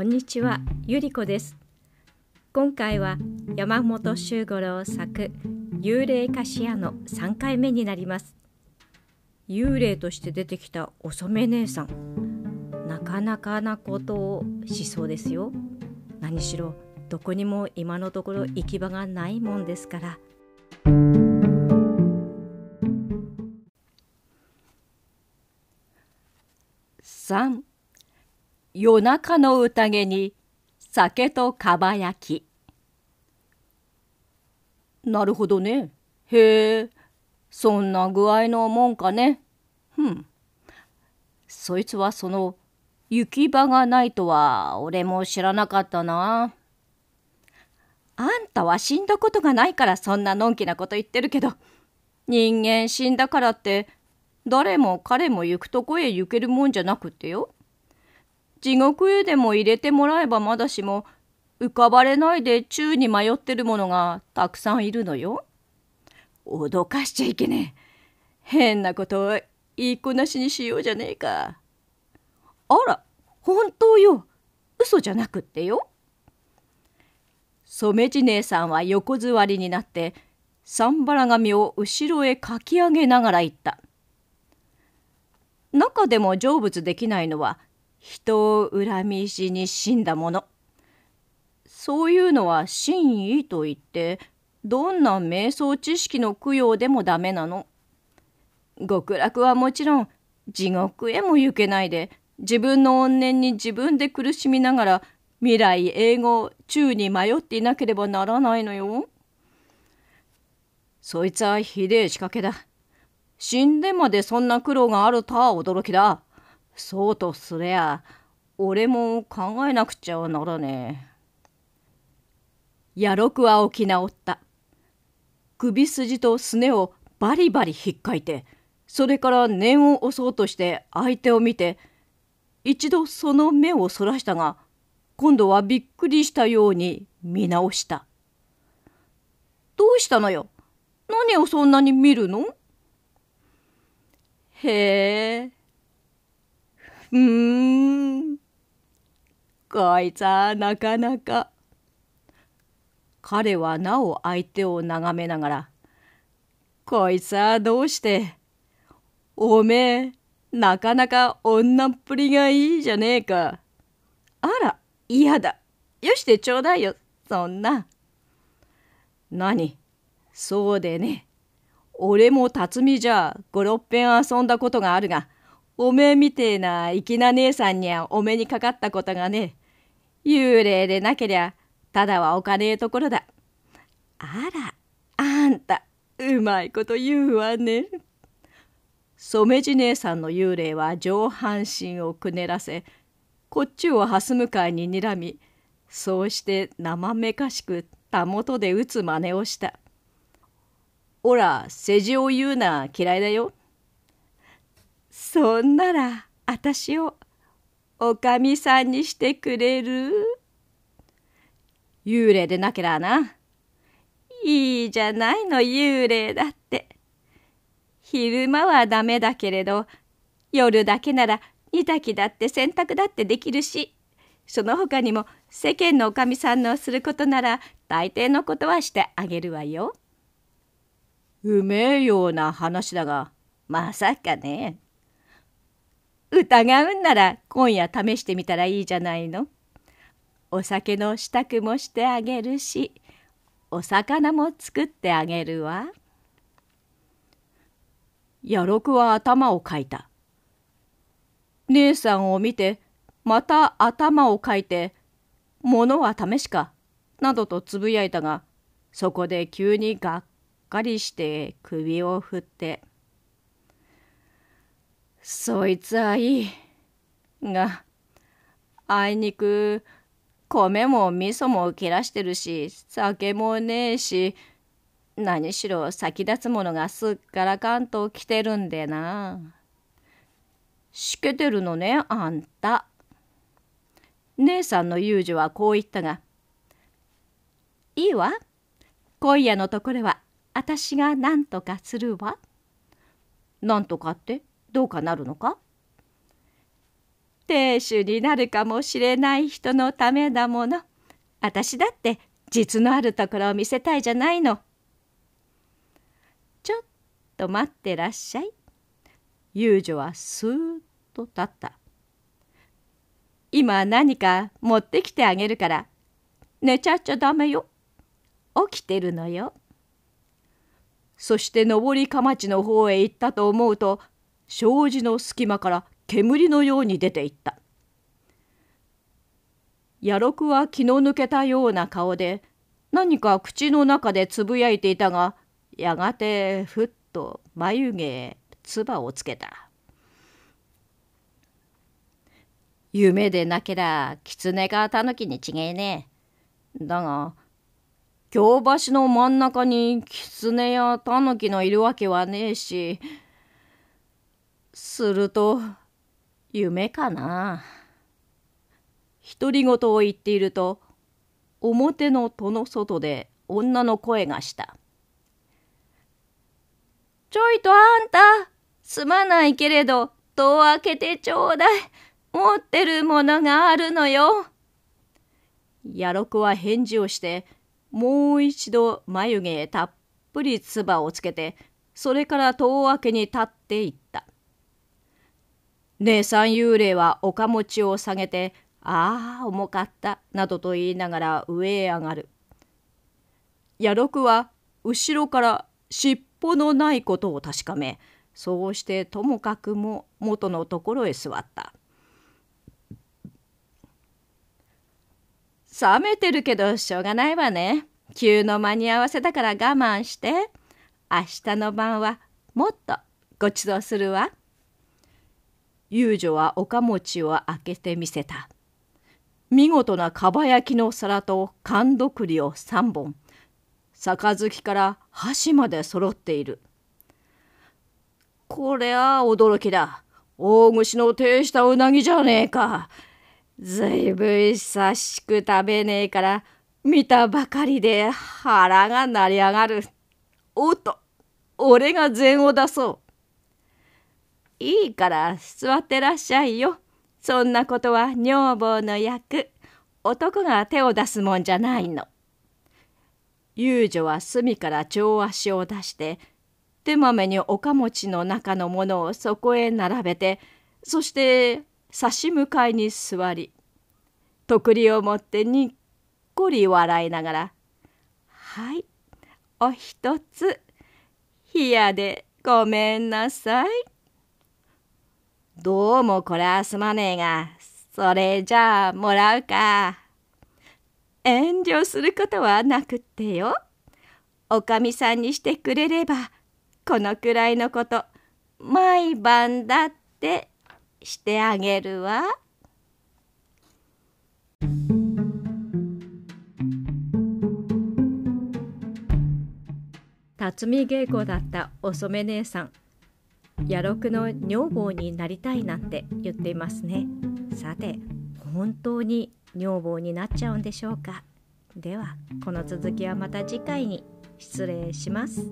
こんにちは、ゆりこです。今回は山本周五郎作幽霊菓子屋の3回目になります。幽霊として出てきたお染姉さん、なかなかなことをしそうですよ。何しろどこにも今のところ行き場がないもんですから。3夜中の宴に酒とかば焼き。なるほどね。へえ。そんな具合のもんかね。ふん。そいつはその行き場がないとは俺も知らなかったな。あんたは死んだことがないからそんなのんきなこと言ってるけど。人間死んだからって誰も彼も行くとこへ行けるもんじゃなくってよ。地獄へでも入れてもらえばまだしも浮かばれないで宙に迷ってるものがたくさんいるのよ。脅かしちゃいけねえ。変なことを言いこなしにしようじゃねえか。あら、本当よ。嘘じゃなくってよ。染地姉さんは横座りになって三原髪を後ろへかき上げながら言った。中でも成仏できないのは人を恨みしに死んだもの。そういうのは真意と言ってどんな瞑想知識の供養でもダメなの。極楽はもちろん地獄へも行けないで自分の怨念に自分で苦しみながら未来永劫宙に迷っていなければならないのよ。そいつはひでえ仕掛けだ。死んでまでそんな苦労があるとは驚きだ。そうとすりゃ、俺も考えなくちゃならねえ。やろくは起き直った。首筋とすねをバリバリひっかいて、それから念を押そうとして相手を見て、一度その目をそらしたが、今度はびっくりしたように見直した。どうしたのよ？何をそんなに見るの？へえ。ふーん。こいつはなかなか。彼はなお相手を眺めながら、こいつはどうして、おめえ、なかなか女っぷりがいいじゃねえか。あら、嫌だ。よしてちょうだいよ、そんな。何？そうでね。俺も辰巳じゃ五六遍遊んだことがあるが、おめえみてえな粋な姉さんにはお目にかかったことがね幽霊でなけりゃ、ただはおかねえところだ。あら、あんた、うまいこと言うわね。染地姉さんの幽霊は上半身をくねらせ、こっちを蓮向かいに睨み、そうして生めかしくたもとで打つ真似をした。おら、世辞を言うな嫌いだよ。そんなら、あたしを、おかみさんにしてくれる？幽霊でなけりゃな。いいじゃないの、幽霊だって。昼間はダメだけれど、夜だけなら煮炊きだって洗濯だってできるし、その他にも世間のおかみさんのすることなら大抵のことはしてあげるわよ。うめえような話だが、まさかね。疑うんなら今夜試してみたらいいじゃないの。お酒の支度もしてあげるし、お魚も作ってあげるわ。やろくは頭をかいた。姉さんを見て、また頭をかいて、物は試しか、などとつぶやいたが、そこで急にがっかりして首を振って「そいつはいい」があいにく米も味噌も切らしてるし酒もねえし何しろ先立つものがすっからかんと来てるんでな。しけてるのねあんた。姉さんの遊女はこう言ったが「いいわ今夜のところは私が何とかするわ。何とかって？どうかなるのか？亭主になるかもしれない人のためだもの。私だって実のあるところを見せたいじゃないの。ちょっと待ってらっしゃい。遊女はスーッと立った。今何か持ってきてあげるから寝ちゃっちゃダメよ。起きてるのよ。そして上りかまちの方へ行ったと思うと障子の隙間から煙のように出ていった。野六は気の抜けたような顔で何か口の中でつぶやいていたがやがてふっと眉毛へ唾をつけた。夢でなけりゃ狐がタヌキに違えねえ。だが京橋の真ん中に狐やタヌキのいるわけはねえしすると夢かな。独り言を言っていると表の戸の外で女の声がした。ちょいとあんたすまないけれど戸を開けてちょうだい。持ってるものがあるのよ。野六は返事をしてもう一度眉毛へたっぷり唾をつけてそれから戸を開けに立っていった。姉さん幽霊は岡持ちを下げて「ああ重かった」などと言いながら上へ上がる。野六は後ろから尻尾のないことを確かめそうしてともかくも元のところへ座った。冷めてるけどしょうがないわね。急の間に合わせだから我慢して。明日の晩はもっとごちそうするわ。遊女は岡餅を開けてみせた。見事なかば焼きの皿と甘どくりを3本。杯から箸まで揃っている。こりゃ驚きだ。大串の手したうなぎじゃねえか。ずいぶん久しく食べねえから見たばかりで腹が鳴り上がる。おっと俺が禅を出そう。いいから座ってらっしゃいよ。そんなことは女房の役。男が手を出すもんじゃないの。遊女は隅から蝶足を出して手豆に岡餅の中のものをそこへ並べてそして差し向かいに座りとくりを持ってにっこり笑いながら「はいお一つ冷やでごめんなさい」「どうもこれはすまねえがそれじゃあもらうか」遠慮することはなくってよ。おかみさんにしてくれればこのくらいのこと毎晩だってしてあげるわ。辰巳稽古だったお染姉さん野六の女房になりたいなんて言っていますねさて本当に女房になっちゃうんでしょうか？ではこの続きはまた次回に失礼します。